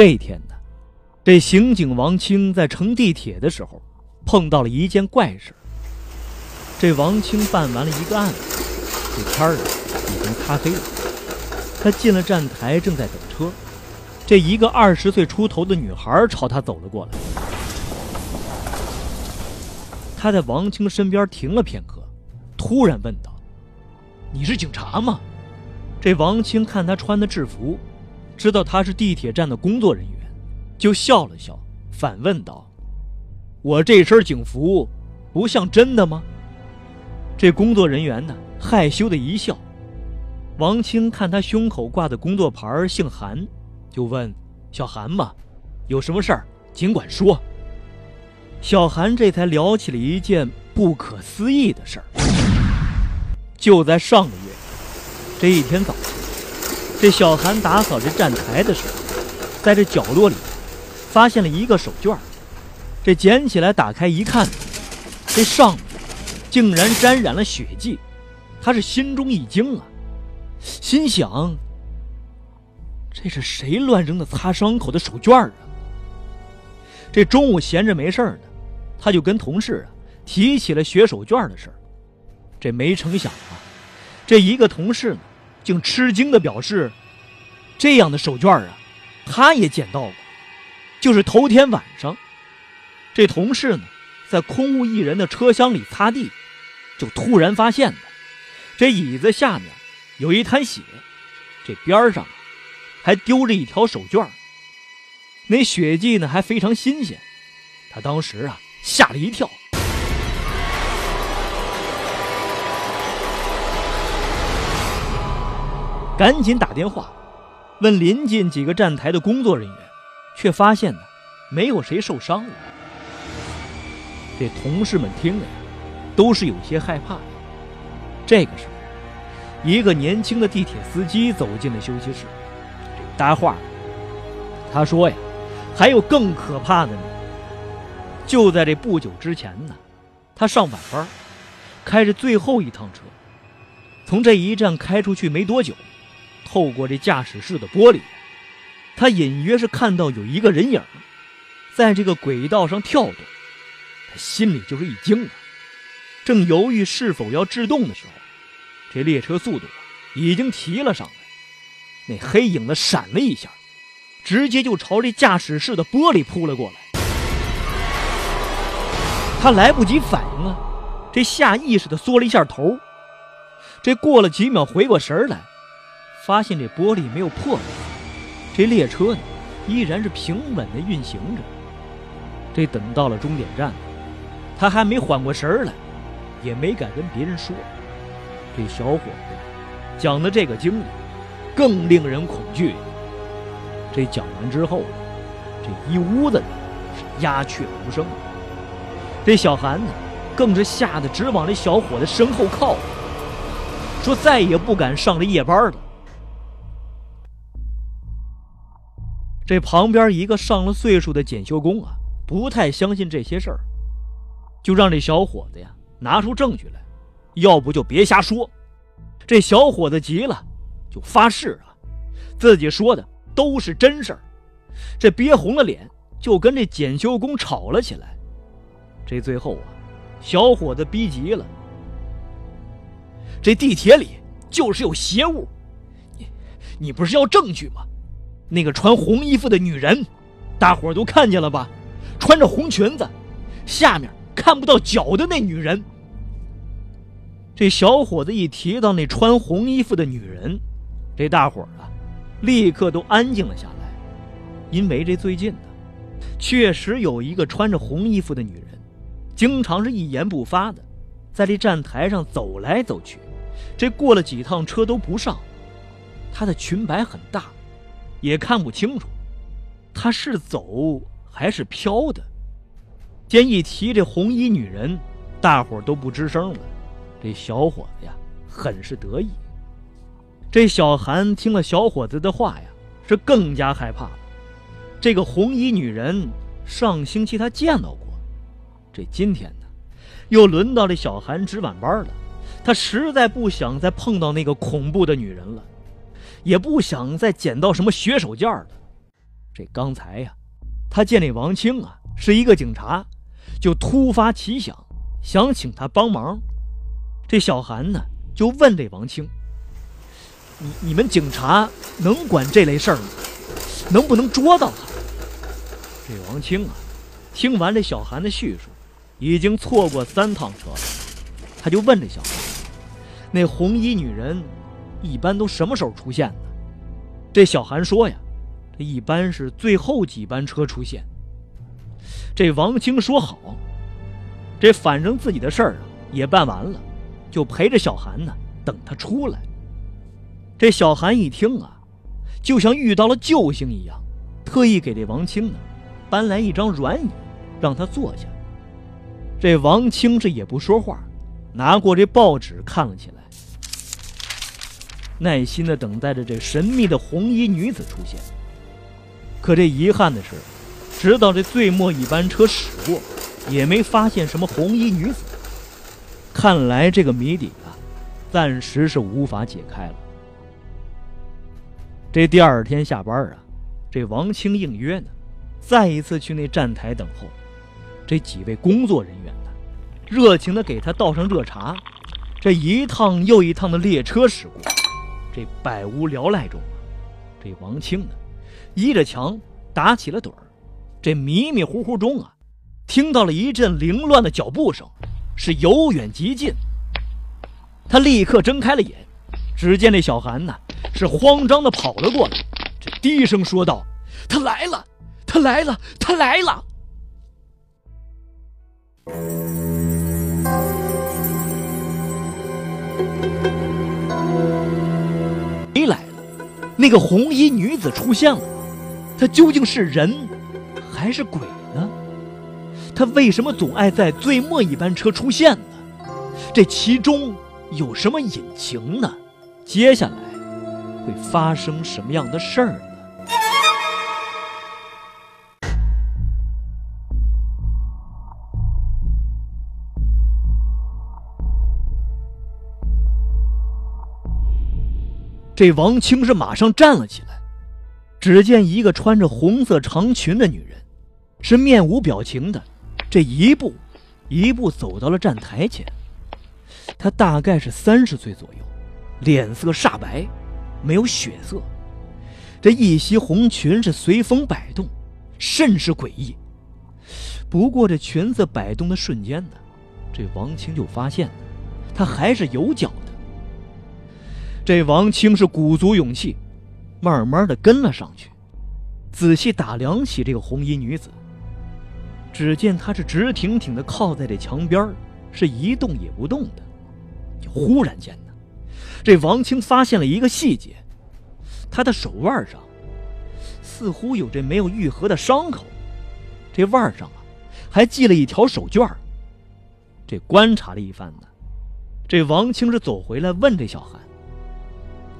这一天呢，这刑警王清在乘地铁的时候，碰到了一件怪事。这王清办完了一个案子，这天儿啊已经擦黑了。他进了站台，正在等车。这一个二十岁出头的女孩朝他走了过来。他在王清身边停了片刻，突然问道：“你是警察吗？”这王清看他穿的制服，知道他是地铁站的工作人员，就笑了笑，反问道：“我这身警服，不像真的吗？”这工作人员呢，害羞的一笑。王清看他胸口挂的工作牌姓韩，就问：“小韩嘛，有什么事儿尽管说。”小韩这才聊起了一件不可思议的事儿。就在上个月。这一天早上，这小韩打扫这站台的时候，在这角落里发现了一个手绢这捡起来打开一看，这上面竟然沾染了血迹。他是心中一惊啊，心想：这是谁乱扔的擦伤口的手绢啊？这中午闲着没事呢，他就跟同事啊提起了血手绢的事这没成想啊，这一个同事呢。竟吃惊的表示：“这样的手绢啊，他也捡到过。就是头天晚上，这同事呢，在空无一人的车厢里擦地，就突然发现了这椅子下面有一滩血，这边上还丢着一条手绢那血迹呢还非常新鲜。他当时啊吓了一跳。”赶紧打电话，问临近几个站台的工作人员，却发现呢，没有谁受伤了。这同事们听了呀，都是有些害怕的。这个时候，一个年轻的地铁司机走进了休息室，搭话。他说呀，还有更可怕的呢。就在这不久之前呢，他上晚班，开着最后一趟车，从这一站开出去没多久。透过这驾驶室的玻璃，他隐约是看到有一个人影，在这个轨道上跳动。他心里就是一惊啊！正犹豫是否要制动的时候，这列车速度已经提了上来。那黑影子闪了一下，直接就朝这驾驶室的玻璃扑了过来。他来不及反应啊，这下意识的缩了一下头。这过了几秒，回过神来。发现这玻璃没有破裂，这列车呢依然是平稳的运行着。这等到了终点站，他还没缓过神来，也没敢跟别人说。这小伙子讲的这个经历更令人恐惧。这讲完之后，这一屋子人是鸦雀无声。这小韩呢，更是吓得直往这小伙子身后靠，说再也不敢上这夜班了。这旁边一个上了岁数的检修工啊，不太相信这些事儿，就让这小伙子呀拿出证据来，要不就别瞎说。这小伙子急了，就发誓啊，自己说的都是真事儿。这憋红了脸，就跟这检修工吵了起来。这最后啊，小伙子逼急了，这地铁里就是有邪物，你你不是要证据吗？那个穿红衣服的女人，大伙儿都看见了吧？穿着红裙子，下面看不到脚的那女人。这小伙子一提到那穿红衣服的女人，这大伙儿啊，立刻都安静了下来，因为这最近呢，确实有一个穿着红衣服的女人，经常是一言不发的，在这站台上走来走去，这过了几趟车都不上，她的裙摆很大。也看不清楚，他是走还是飘的。见一提这红衣女人，大伙都不吱声了。这小伙子呀，很是得意。这小韩听了小伙子的话呀，是更加害怕了。这个红衣女人，上星期他见到过。这今天呢，又轮到这小韩值晚班了。他实在不想再碰到那个恐怖的女人了。也不想再捡到什么血手绢了。这刚才呀，他见这王清啊是一个警察，就突发奇想，想请他帮忙。这小韩呢就问这王清：“你你们警察能管这类事儿吗？能不能捉到他？”这王清啊，听完这小韩的叙述，已经错过三趟车了，他就问这小韩：“那红衣女人一般都什么时候出现呢？”这小韩说呀。这一般是最后几班车出现。这王清说好，这反正自己的事儿啊也办完了，就陪着小韩呢等他出来。这小韩一听啊，就像遇到了救星一样，特意给这王清呢搬来一张软椅，让他坐下。这王清是也不说话，拿过这报纸看了起来，耐心的等待着这神秘的红衣女子出现。可这遗憾的是，直到这最末一班车驶过，也没发现什么红衣女子。看来这个谜底啊，暂时是无法解开了。这第二天下班啊，这王清应约呢，再一次去那站台等候。这几位工作人员呢，热情的给他倒上热茶。这一趟又一趟的列车驶过，这百无聊赖中啊，这王清呢。倚着墙打起了盹儿，这迷迷糊糊中啊，听到了一阵凌乱的脚步声，是由远及近。他立刻睁开了眼，只见那小韩呢，是慌张的跑了过来，这低声说道：“他来了，他来了，他！”来了？那个红衣女子出现了。她究竟是人还是鬼呢？她为什么总爱在最末一班车出现呢？这其中有什么隐情呢？接下来会发生什么样的事儿呢？这王清是马上站了起来。只见一个穿着红色长裙的女人，是面无表情的，这一步一步走到了站台前。她大概是三十岁左右，脸色煞白，没有血色。这一袭红裙是随风摆动，甚是诡异。不过这裙子摆动的瞬间呢，这王清就发现，她还是有脚的。这王清是鼓足勇气。慢慢的跟了上去，仔细打量起这个红衣女子。只见她是直挺挺的靠在这墙边是一动也不动的。忽然间呢，这王清发现了一个细节，她的手腕上似乎有这没有愈合的伤口，这腕上啊还系了一条手绢这观察了一番呢，这王清是走回来问这小韩：“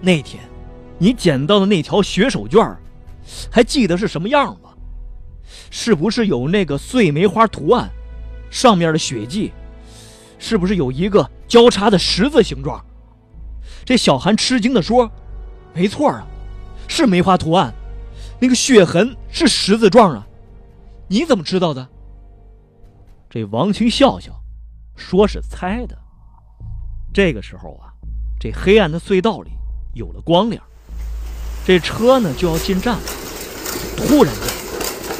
那天。”你捡到的那条血手绢还记得是什么样吗？是不是有那个碎梅花图案？上面的血迹，是不是有一个交叉的十字形状？这小韩吃惊地说：“没错啊，是梅花图案，那个血痕是十字状啊。你怎么知道的？”这王清笑笑，说是猜的。这个时候啊，这黑暗的隧道里有了光亮。这车呢就要进站了，突然间，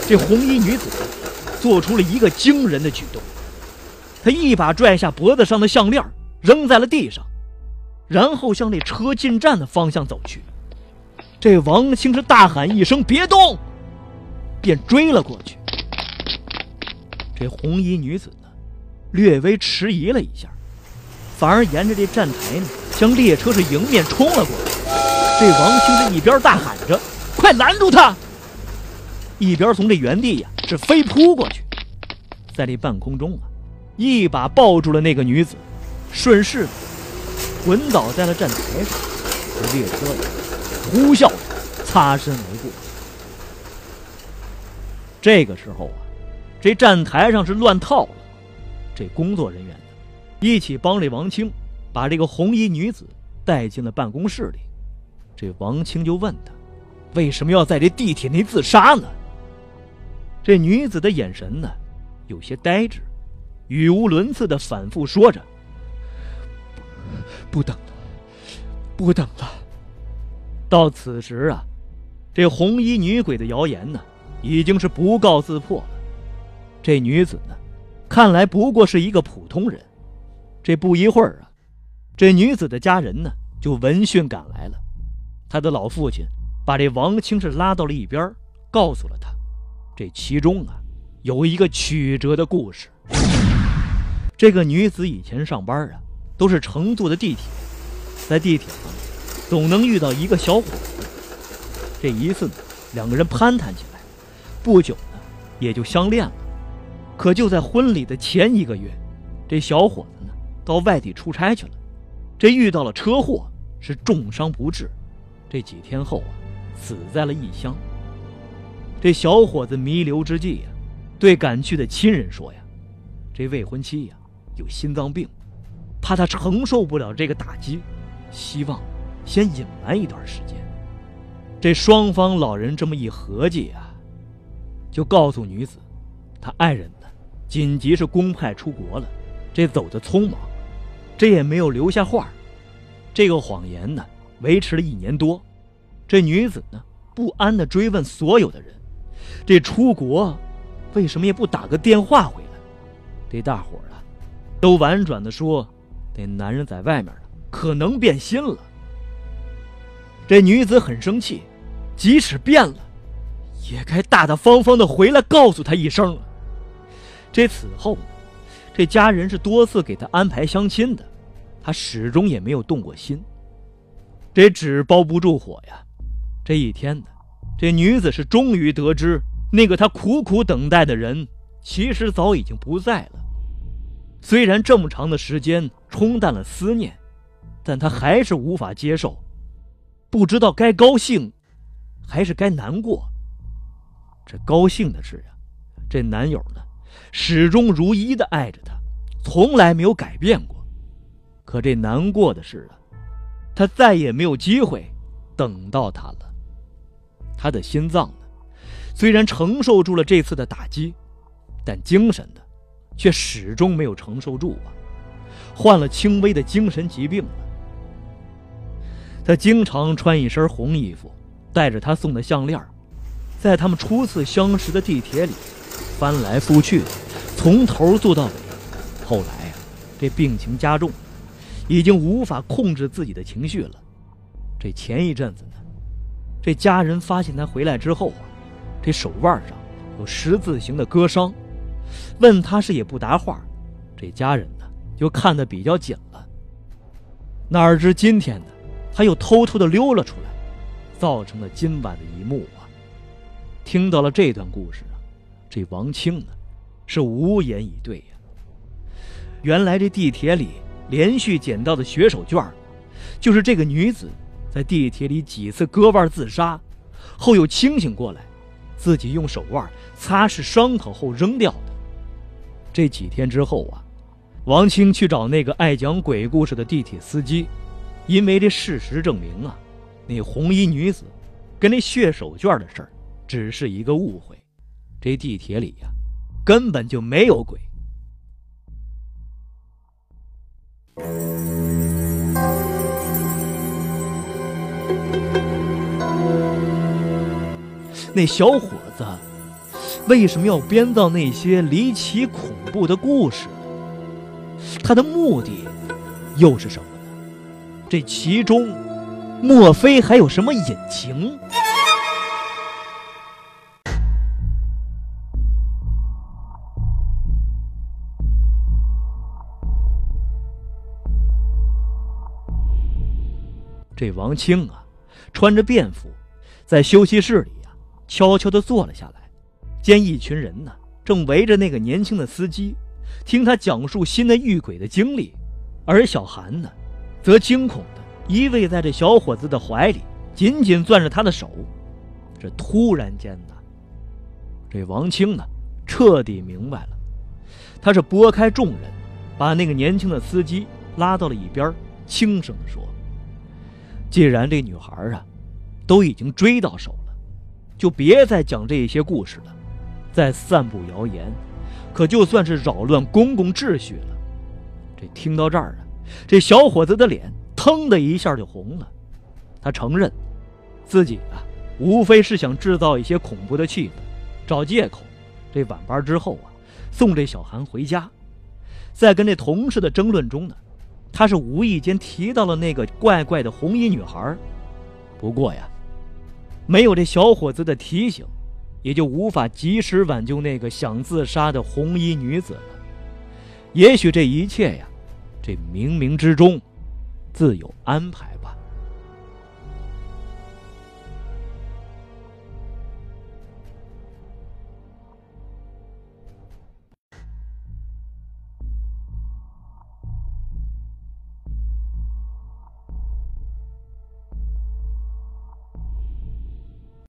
这红衣女子做出了一个惊人的举动，她一把拽下脖子上的项链，扔在了地上，然后向那车进站的方向走去。这王清是大喊一声“别动”，便追了过去。这红衣女子呢，略微迟疑了一下，反而沿着这站台呢，将列车是迎面冲了过来。这王清是一边大喊着“快拦住他”，一边从这原地呀是飞扑过去，在这半空中啊，一把抱住了那个女子，顺势滚倒在了站台上。这列车呀，呼啸着擦身而过。这个时候啊，这站台上是乱套了，这工作人员呢，一起帮这王清把这个红衣女子带进了办公室里。这王清就问他：“为什么要在这地铁内自杀呢？这女子的眼神呢，有些呆滞，语无伦次的反复说着：“不等了，不等了。”到此时啊，这红衣女鬼的谣言呢，已经是不告自破了。这女子呢，看来不过是一个普通人。这不一会儿啊，这女子的家人呢，就闻讯赶来了。他的老父亲把这王清是拉到了一边，告诉了他。这其中啊，有一个曲折的故事。这个女子以前上班啊，都是乘坐的地铁，在地铁上总能遇到一个小伙子。这一次呢，两个人攀谈起来，不久呢，也就相恋了。可就在婚礼的前一个月，这小伙子呢，到外地出差去了，这遇到了车祸，是重伤不治。这几天后啊，死在了异乡。这小伙子弥留之际呀，对赶去的亲人说：“呀，这未婚妻呀有心脏病，怕他承受不了这个打击，希望先隐瞒一段时间。”这双方老人这么一合计啊，就告诉女子，他爱人呢紧急是公派出国了，这走的匆忙，这也没有留下话。这个谎言呢维持了一年多，这女子呢不安的追问所有的人。这出国，为什么也不打个电话回来？这大伙儿啊，都婉转的说，那男人在外面呢，可能变心了。这女子很生气，即使变了，也该大大方方的回来告诉他一声。这此后，这家人是多次给他安排相亲的，他始终也没有动过心。这纸包不住火呀，这一天呢。这女子是终于得知，那个她苦苦等待的人，其实早已经不在了。虽然这么长的时间冲淡了思念，但她还是无法接受，不知道该高兴，还是该难过。这高兴的是啊，这男友呢，始终如一的爱着他，从来没有改变过。可这难过的是啊，他再也没有机会等到他了。他的心脏呢，虽然承受住了这次的打击，但精神的，却始终没有承受住啊，患了轻微的精神疾病了。他经常穿一身红衣服，带着他送的项链，在他们初次相识的地铁里翻来覆去的，从头做到尾。后来啊，这病情加重，已经无法控制自己的情绪了。这前一阵子呢。这家人发现他回来之后啊，这手腕上有十字形的割伤，问他是也不答话，这家人呢就看得比较紧了。哪知今天呢，他又偷偷的溜了出来，造成了今晚的一幕啊！听到了这段故事，这王清呢是无言以对呀。原来这地铁里连续捡到的血手绢就是这个女子。在地铁里几次割腕自杀，后又清醒过来，自己用手腕擦拭伤口后扔掉的。这几天之后啊，王清去找那个爱讲鬼故事的地铁司机，因为这事实证明啊，那红衣女子跟那血手绢的事儿只是一个误会，这地铁里呀根本就没有鬼。那小伙子为什么要编造那些离奇恐怖的故事？他的目的又是什么呢？这其中莫非还有什么隐情？这王清啊，穿着便服，在休息室里。悄悄地坐了下来，见一群人呢正围着那个年轻的司机，听他讲述新的遇鬼的经历，而小韩呢，则惊恐地依偎在这小伙子的怀里，紧紧攥着他的手。这突然间呢，这王清呢彻底明白了，他是拨开众人，把那个年轻的司机拉到了一边，轻声地说：“既然这女孩啊，都已经追到手了。”就别再讲这些故事了，再散布谣言，可就算是扰乱公共秩序了。这听到这儿啊，这小伙子的脸腾的一下就红了。他承认，自己啊，无非是想制造一些恐怖的气氛，找借口。这晚班之后啊，送这小韩回家。在跟这同事的争论中呢，他是无意间提到了那个怪怪的红衣女孩。不过呀，没有这小伙子的提醒，也就无法及时挽救那个想自杀的红衣女子了。也许这一切呀，这冥冥之中自有安排吧。